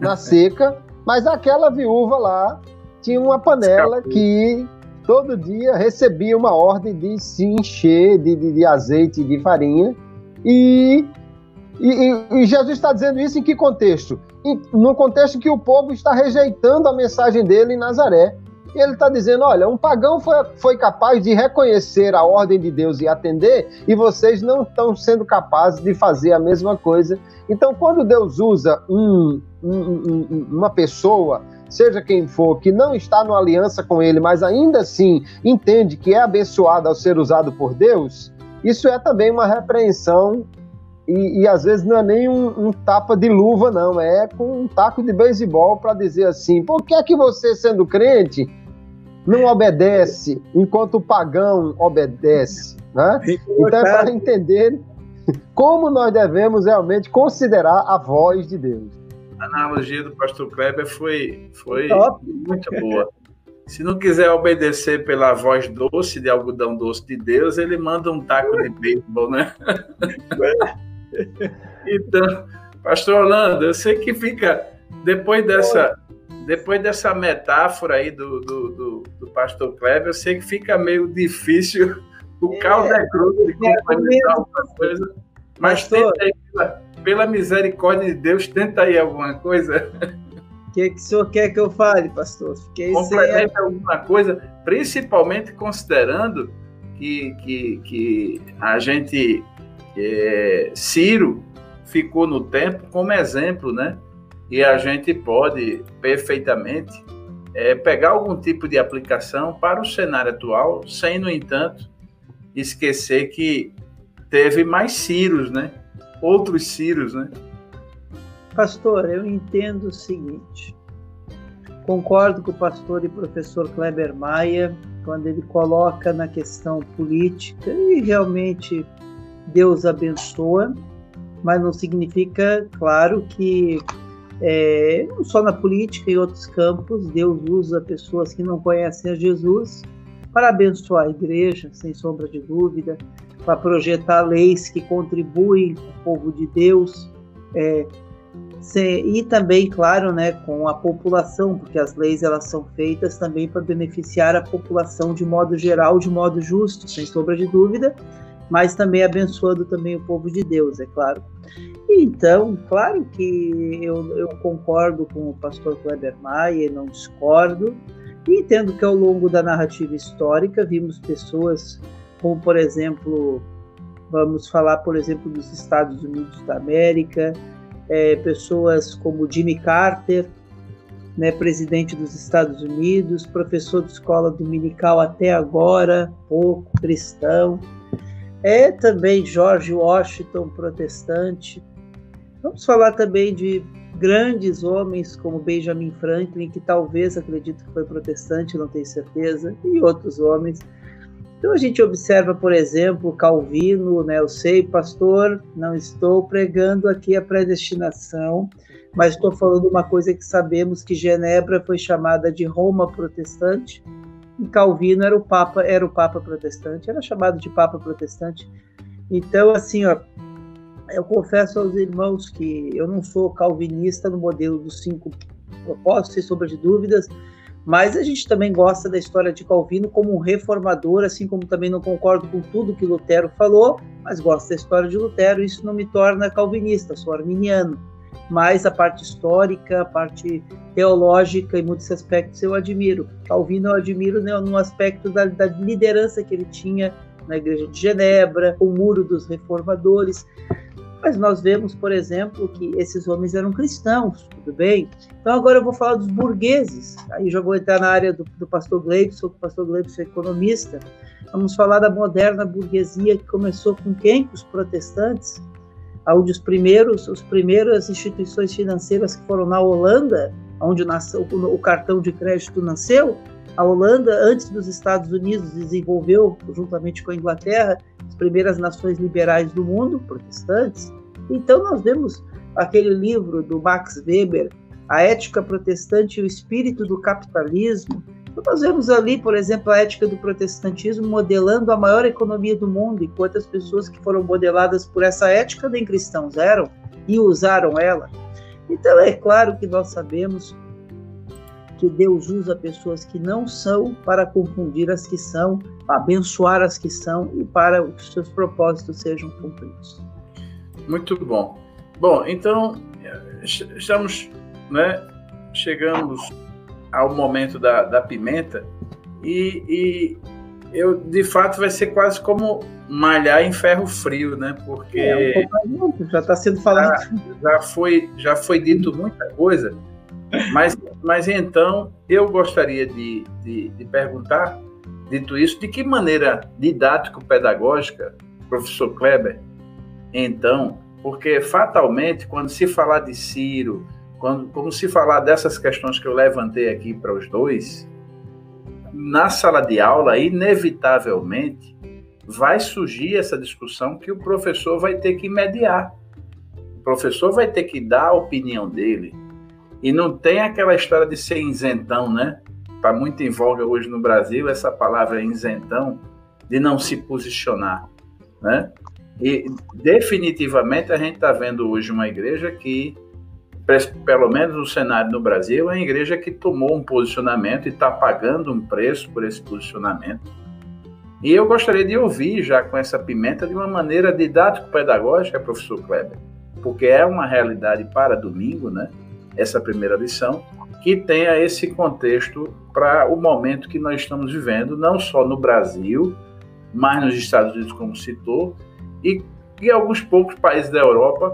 na seca, mas aquela viúva lá tinha uma panela que todo dia recebia uma ordem de se encher de, de, de azeite e de farinha. E, e, e, Jesus está dizendo isso em que contexto? no contexto que o povo está rejeitando a mensagem dele em Nazaré. E ele está dizendo: olha, um pagão foi, foi capaz de reconhecer a ordem de Deus e atender, e vocês não estão sendo capazes de fazer a mesma coisa. Então, quando Deus usa um, um, um, uma pessoa seja quem for, que não está numa aliança com ele, mas ainda assim entende que é abençoado ao ser usado por Deus, isso é também uma repreensão e, e às vezes não é nem um, um, tapa de luva, não, é com um taco de beisebol para dizer assim: por que é que você, sendo crente, não obedece enquanto o pagão obedece? Né? Então é para entender como nós devemos realmente considerar a voz de Deus a analogia do pastor Kleber foi, foi muito boa. Se não quiser obedecer pela voz doce de algodão doce de Deus, ele manda um taco de beisebol, né? então, pastor Orlando, eu sei que fica depois dessa depois dessa metáfora aí do, do, do, do pastor Kleber, eu sei que fica meio difícil, o é, caldo é grosso de é, complementar alguma coisa, mas pastor, tenta aí, pela, pela, misericórdia de Deus, tenta aí alguma coisa. O que, que o senhor quer que eu fale, pastor? Fiquei sem... alguma coisa, principalmente considerando que, que, que a gente, é, Ciro, ficou no tempo como exemplo, né? E a gente pode perfeitamente é, pegar algum tipo de aplicação para o cenário atual, sem, no entanto, esquecer que teve mais Círios, né? Outros Círios, né? Pastor, eu entendo o seguinte. Concordo com o pastor e professor Kleber Maia quando ele coloca na questão política e realmente Deus abençoa, mas não significa, claro, que é, não só na política, em outros campos, Deus usa pessoas que não conhecem a Jesus para abençoar a igreja, sem sombra de dúvida, para projetar leis que contribuem com o povo de Deus, é, e também, claro, né, com a população, porque as leis elas são feitas também para beneficiar a população de modo geral, de modo justo, sem sombra de dúvida, mas também abençoando também o povo de Deus, é claro. Então, claro que eu, eu concordo com o pastor Kleber Maia, não discordo, e entendo que ao longo da narrativa histórica vimos pessoas como, por exemplo, vamos falar, por exemplo, dos Estados Unidos da América, é, pessoas como Jimmy Carter, né, presidente dos Estados Unidos, professor de escola dominical até agora, pouco cristão, é também George Washington, protestante. Vamos falar também de grandes homens como Benjamin Franklin, que talvez acredito que foi protestante, não tenho certeza, e outros homens. Então a gente observa, por exemplo, Calvino, né? Eu sei, pastor, não estou pregando aqui a predestinação, mas estou falando uma coisa que sabemos que Genebra foi chamada de Roma protestante, e Calvino era o papa, era o papa protestante, era chamado de papa protestante. Então, assim, ó, eu confesso aos irmãos que eu não sou calvinista no modelo dos cinco propósitos, sem sombra de dúvidas, mas a gente também gosta da história de Calvino como um reformador, assim como também não concordo com tudo que Lutero falou, mas gosto da história de Lutero, isso não me torna calvinista, sou arminiano mas a parte histórica, a parte teológica, em muitos aspectos eu admiro. Calvino eu admiro né, no aspecto da, da liderança que ele tinha na Igreja de Genebra, o Muro dos Reformadores. Mas nós vemos, por exemplo, que esses homens eram cristãos, tudo bem? Então agora eu vou falar dos burgueses. Aí já vou entrar na área do, do pastor Gleibson, que o pastor Gleibson é economista. Vamos falar da moderna burguesia que começou com quem? Com os protestantes onde os primeiros, as primeiras instituições financeiras que foram na Holanda, onde nasceu, o cartão de crédito nasceu, a Holanda, antes dos Estados Unidos, desenvolveu, juntamente com a Inglaterra, as primeiras nações liberais do mundo, protestantes. Então, nós vemos aquele livro do Max Weber, A Ética Protestante e o Espírito do Capitalismo, nós vemos ali, por exemplo, a ética do protestantismo modelando a maior economia do mundo, enquanto as pessoas que foram modeladas por essa ética nem cristãos eram e usaram ela. Então é claro que nós sabemos que Deus usa pessoas que não são para confundir as que são, abençoar as que são e para que seus propósitos sejam cumpridos. Muito bom. Bom, então estamos, né, chegamos ao momento da, da pimenta e, e, eu de fato vai ser quase como malhar em ferro frio, né? Porque é, um já está sendo falado. Já, já, foi já foi dito muita coisa, mas mas então eu gostaria de, de, de perguntar, dito isso, de que maneira didático-pedagógica, professor Kleber, então, porque fatalmente quando se falar de Ciro quando, como se falar dessas questões que eu levantei aqui para os dois, na sala de aula, inevitavelmente, vai surgir essa discussão que o professor vai ter que mediar. O professor vai ter que dar a opinião dele. E não tem aquela história de ser isentão, né? Está muito em voga hoje no Brasil essa palavra isentão, de não se posicionar, né? E definitivamente a gente está vendo hoje uma igreja que pelo menos no cenário no Brasil, é a igreja que tomou um posicionamento e está pagando um preço por esse posicionamento. E eu gostaria de ouvir já com essa pimenta de uma maneira didático-pedagógica, professor Kleber, porque é uma realidade para domingo, né? Essa primeira lição, que tenha esse contexto para o momento que nós estamos vivendo, não só no Brasil, mas nos Estados Unidos, como citou, e, e alguns poucos países da Europa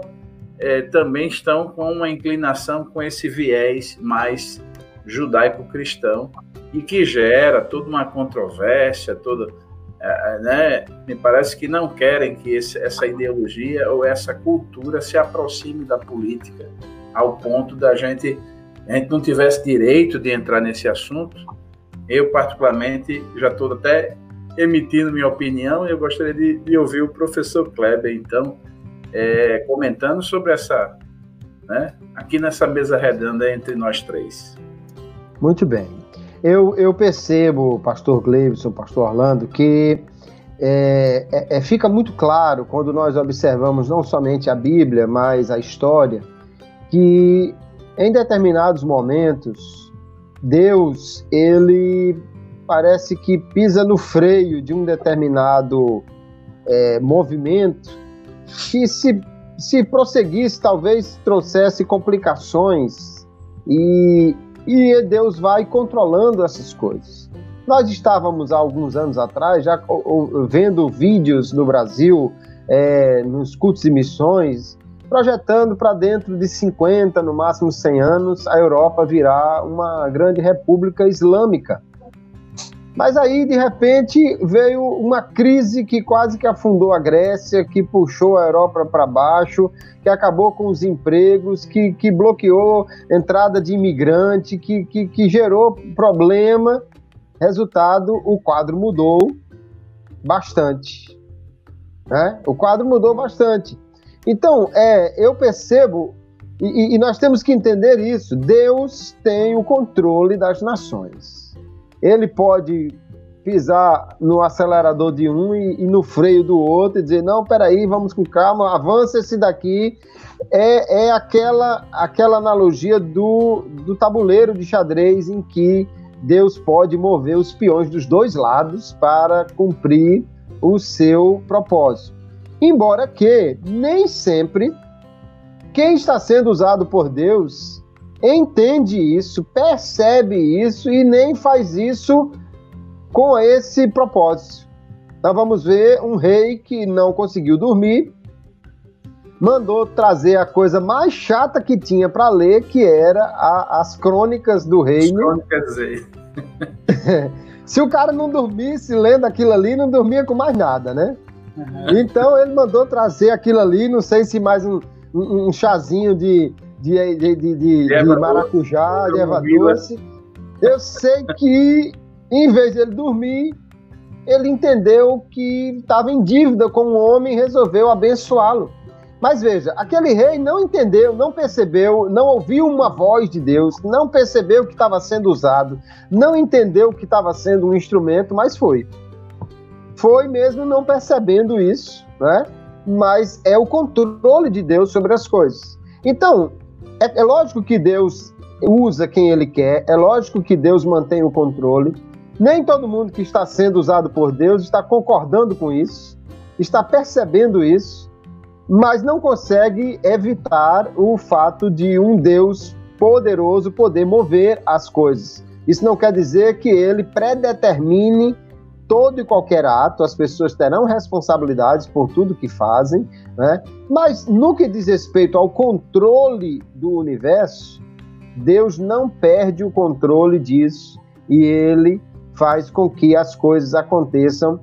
é, também estão com uma inclinação com esse viés mais judaico-cristão e que gera toda uma controvérsia, toda, é, né? Me parece que não querem que esse, essa ideologia ou essa cultura se aproxime da política ao ponto da gente a gente não tivesse direito de entrar nesse assunto, eu particularmente já estou até emitindo minha opinião e eu gostaria de, de ouvir o professor Kleber, então, é, comentando sobre essa, né, aqui nessa mesa redonda entre nós três. Muito bem. Eu, eu percebo, pastor Gleibson, pastor Orlando, que é, é, é, fica muito claro quando nós observamos não somente a Bíblia, mas a história, que em determinados momentos, Deus, ele parece que pisa no freio de um determinado é, movimento que se, se prosseguisse talvez trouxesse complicações e, e Deus vai controlando essas coisas. Nós estávamos há alguns anos atrás já vendo vídeos no Brasil, é, nos cultos e missões, projetando para dentro de 50, no máximo 100 anos, a Europa virar uma grande república islâmica. Mas aí, de repente, veio uma crise que quase que afundou a Grécia, que puxou a Europa para baixo, que acabou com os empregos, que, que bloqueou entrada de imigrante, que, que, que gerou problema. Resultado, o quadro mudou bastante. Né? O quadro mudou bastante. Então, é, eu percebo, e, e, nós temos que entender isso: Deus tem o controle das nações. Ele pode pisar no acelerador de um e, e no freio do outro e dizer: não, peraí, vamos com calma, avança esse daqui. É, é aquela, aquela analogia do, do tabuleiro de xadrez em que Deus pode mover os peões dos dois lados para cumprir o seu propósito. Embora que nem sempre quem está sendo usado por Deus entende isso, percebe isso e nem faz isso com esse propósito. Nós vamos ver um rei que não conseguiu dormir, mandou trazer a coisa mais chata que tinha para ler, que era a, as crônicas do reino. As crônicas aí. Se o cara não dormisse lendo aquilo ali, não dormia com mais nada, né? Uhum. Então ele mandou trazer aquilo ali, não sei se mais um, um, um chazinho de, de, de, de, de, de maracujá, de erva doce. Eu sei que, em vez de ele dormir, ele entendeu que estava em dívida com o homem e resolveu abençoá-lo. Mas veja, aquele rei não entendeu, não percebeu, não ouviu uma voz de Deus, não percebeu que estava sendo usado, não entendeu que estava sendo um instrumento, mas foi foi mesmo não percebendo isso, né? Mas é o controle de Deus sobre as coisas. Então, é, é lógico que Deus usa quem Ele quer, é lógico que Deus mantém o controle. Nem todo mundo que está sendo usado por Deus está concordando com isso, está percebendo isso, mas não consegue evitar o fato de um Deus poderoso poder mover as coisas. Isso não quer dizer que ele predetermine todo e qualquer ato, as pessoas terão responsabilidades por tudo que fazem, né? mas no que diz respeito ao controle do universo, Deus não perde o controle disso e ele faz com que as coisas aconteçam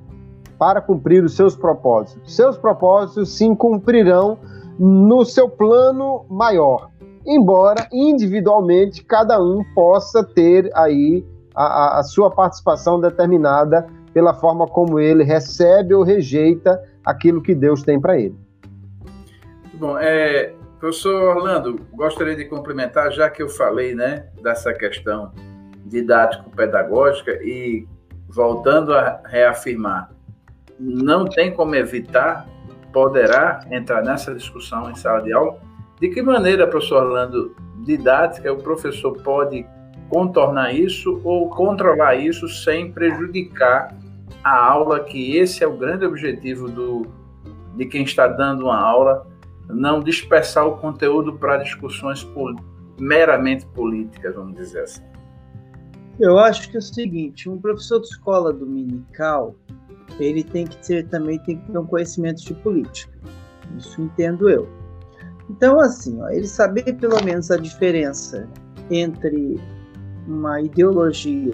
para cumprir os seus propósitos. Seus propósitos sim cumprirão no seu plano maior, embora individualmente cada um possa ter aí a, a sua participação determinada pela forma como ele recebe ou rejeita aquilo que Deus tem para ele. Bom, é, professor Orlando, gostaria de complementar, já que eu falei né, dessa questão didático-pedagógica e voltando a reafirmar, não tem como evitar, poderá entrar nessa discussão em sala de aula, De que maneira, professor Orlando, didática, o professor pode contornar isso ou controlar isso sem prejudicar a aula, que esse é o grande objetivo do, de quem está dando uma aula, não dispersar o conteúdo para discussões meramente políticas, vamos dizer assim. Eu acho que é o seguinte, um professor de escola dominical, ele tem que ter também tem que ter um conhecimento de política. Isso entendo eu. Então, assim, ó, ele saber pelo menos a diferença entre uma ideologia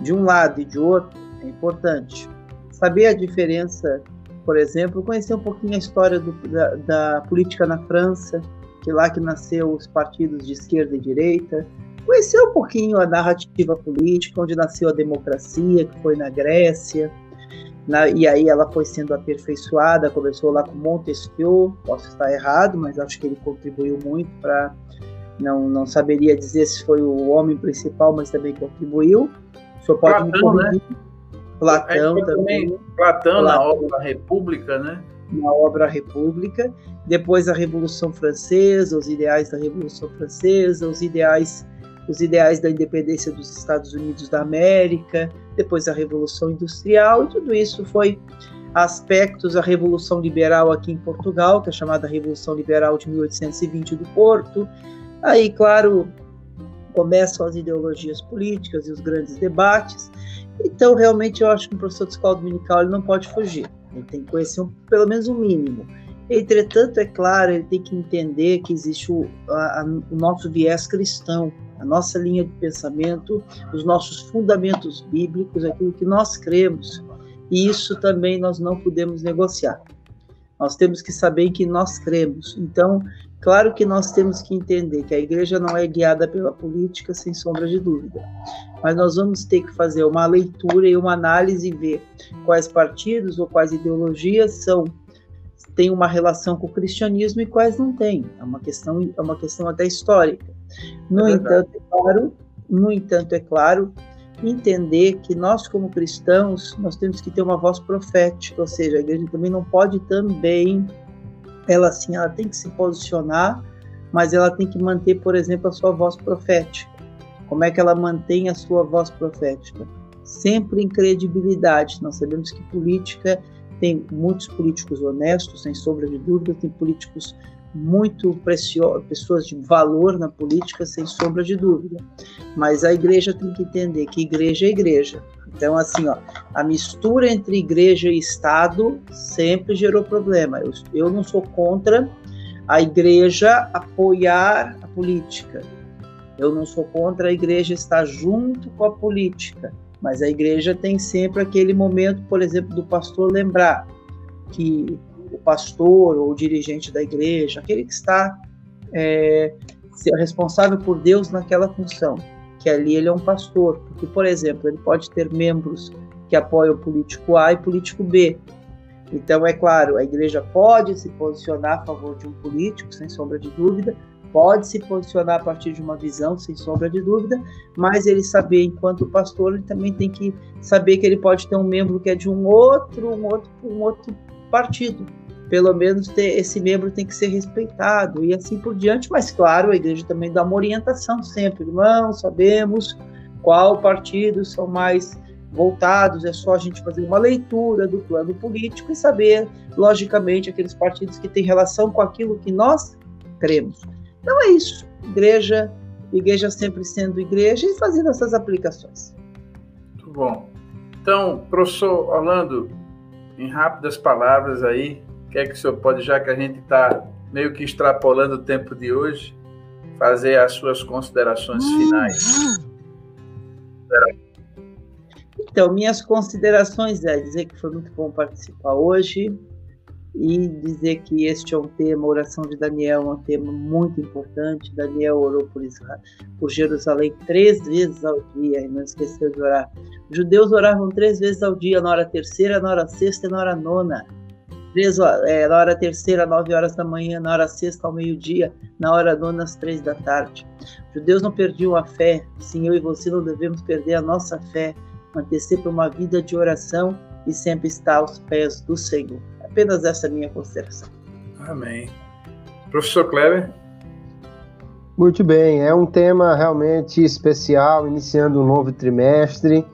de um lado e de outro é importante. Saber a diferença, por exemplo, conhecer um pouquinho a história do, da, da política na França, que lá que nasceu os partidos de esquerda e direita, conhecer um pouquinho a narrativa política, onde nasceu a democracia, que foi na Grécia, na, e aí ela foi sendo aperfeiçoada, começou lá com Montesquieu, posso estar errado, mas acho que ele contribuiu muito para não, não saberia dizer se foi o homem principal, mas também contribuiu. O senhor pode Platão, me corrigir. Né? Platão é, também. Platão, Platão, na obra República, né? Na obra República. Depois a Revolução Francesa, os ideais da Revolução Francesa, os ideais os ideais da independência dos Estados Unidos da América, depois a Revolução Industrial, e tudo isso foi aspectos da Revolução Liberal aqui em Portugal, que é chamada Revolução Liberal de 1820 do Porto, Aí, claro, começam as ideologias políticas e os grandes debates. Então, realmente, eu acho que um professor de escola dominical ele não pode fugir. Ele tem que conhecer um, pelo menos o um mínimo. Entretanto, é claro, ele tem que entender que existe o, a, o nosso viés cristão, a nossa linha de pensamento, os nossos fundamentos bíblicos, aquilo que nós cremos. E isso também nós não podemos negociar. Nós temos que saber que nós cremos. Então, Claro que nós temos que entender que a igreja não é guiada pela política, sem sombra de dúvida. Mas nós vamos ter que fazer uma leitura e uma análise e ver quais partidos ou quais ideologias são têm uma relação com o cristianismo e quais não têm. É uma questão, é uma questão até histórica. No é entanto, é claro, no entanto, é claro, entender que nós como cristãos, nós temos que ter uma voz profética, ou seja, a igreja também não pode também ela assim, ela tem que se posicionar, mas ela tem que manter, por exemplo, a sua voz profética. Como é que ela mantém a sua voz profética? Sempre em credibilidade. Nós sabemos que política tem muitos políticos honestos, sem sombra de dúvida, tem políticos muito preciosos, pessoas de valor na política, sem sombra de dúvida. Mas a igreja tem que entender que igreja é igreja. Então, assim, ó, a mistura entre igreja e Estado sempre gerou problema. Eu, eu não sou contra a igreja apoiar a política. Eu não sou contra a igreja estar junto com a política. Mas a igreja tem sempre aquele momento, por exemplo, do pastor lembrar que pastor ou dirigente da igreja, aquele que está é, responsável por Deus naquela função, que ali ele é um pastor, porque, por exemplo, ele pode ter membros que apoiam o político A e político B. Então, é claro, a igreja pode se posicionar a favor de um político, sem sombra de dúvida, pode se posicionar a partir de uma visão, sem sombra de dúvida, mas ele saber, enquanto pastor, ele também tem que saber que ele pode ter um membro que é de um outro, um outro, um outro partido pelo menos ter, esse membro tem que ser respeitado e assim por diante. Mas, claro, a igreja também dá uma orientação sempre. Não sabemos qual partido são mais voltados, é só a gente fazer uma leitura do plano político e saber, logicamente, aqueles partidos que têm relação com aquilo que nós cremos. Então é isso. Igreja, igreja sempre sendo igreja e fazendo essas aplicações. Muito bom. Então, professor Orlando, em rápidas palavras aí, que é que o senhor pode, já que a gente está meio que extrapolando o tempo de hoje, fazer as suas considerações finais? Então, minhas considerações é dizer que foi muito bom participar hoje e dizer que este é um tema, a oração de Daniel é um tema muito importante. Daniel orou por, Israel, por Jerusalém três vezes ao dia e não esqueceu de orar. Os judeus oravam três vezes ao dia, na hora terceira, na hora sexta e na hora nona três, é, na hora terceira, nove horas da manhã, na hora sexta, ao meio-dia, na hora nona, às três da tarde. Os judeus não perdiam a fé, sim, eu e você não devemos perder a nossa fé, manter sempre uma vida de oração e sempre estar aos pés do Senhor. Apenas essa é minha consideração. Amém. Professor Kleber? Muito bem, é um tema realmente especial, iniciando um novo trimestre,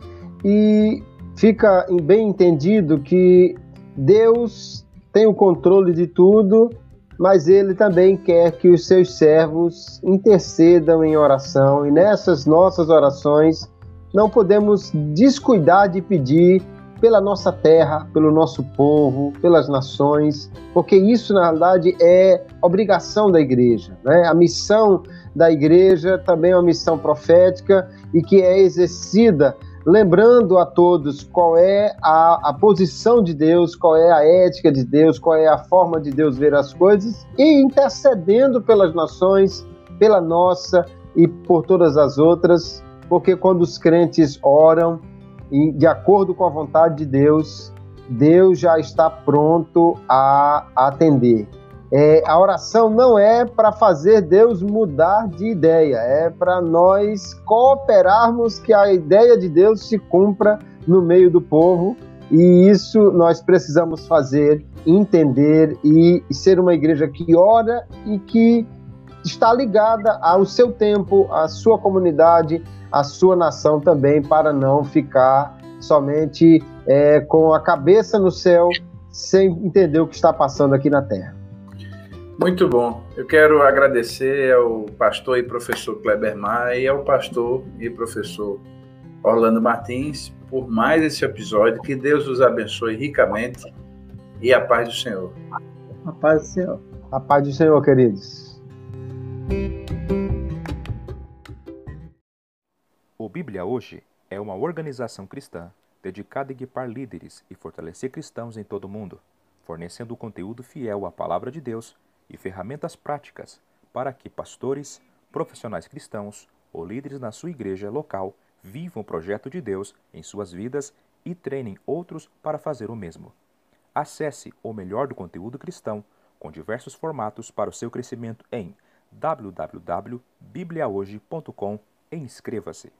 e fica bem entendido que Deus tem o controle de tudo, mas Ele também quer que os seus servos intercedam em oração, e nessas nossas orações não podemos descuidar de pedir pela nossa terra, pelo nosso povo, pelas nações, porque isso na realidade é obrigação da igreja. Né? A missão da igreja também é uma missão profética e que é exercida lembrando a todos qual é a, a posição de Deus, qual é a ética de Deus, qual é a forma de Deus ver as coisas e intercedendo pelas nações, pela nossa e por todas as outras, porque quando os crentes oram, e de acordo com a vontade de Deus, Deus já está pronto a atender. É, a oração não é para fazer Deus mudar de ideia, é para nós cooperarmos que a ideia de Deus se cumpra no meio do povo e isso nós precisamos fazer, entender e ser uma igreja que ora e que está ligada ao seu tempo, à sua comunidade, à sua nação também, para não ficar somente é, com a cabeça no céu, sem entender o que está passando aqui na terra. Muito bom. Eu quero agradecer ao pastor e professor Kleber Maia e ao pastor e professor Orlando Martins por mais esse episódio. Que Deus os abençoe ricamente e a paz do Senhor. A paz do Senhor. A paz do Senhor, queridos. O Bíblia Hoje é uma organização cristã dedicada a equipar líderes e fortalecer cristãos em todo o mundo, fornecendo conteúdo fiel à palavra de Deus e ferramentas práticas para que pastores, profissionais cristãos ou líderes na sua igreja local vivam o projeto de Deus em suas vidas e treinem outros para fazer o mesmo. Acesse o melhor do conteúdo cristão com diversos formatos para o seu crescimento em www.bibliahoje.com e inscreva-se.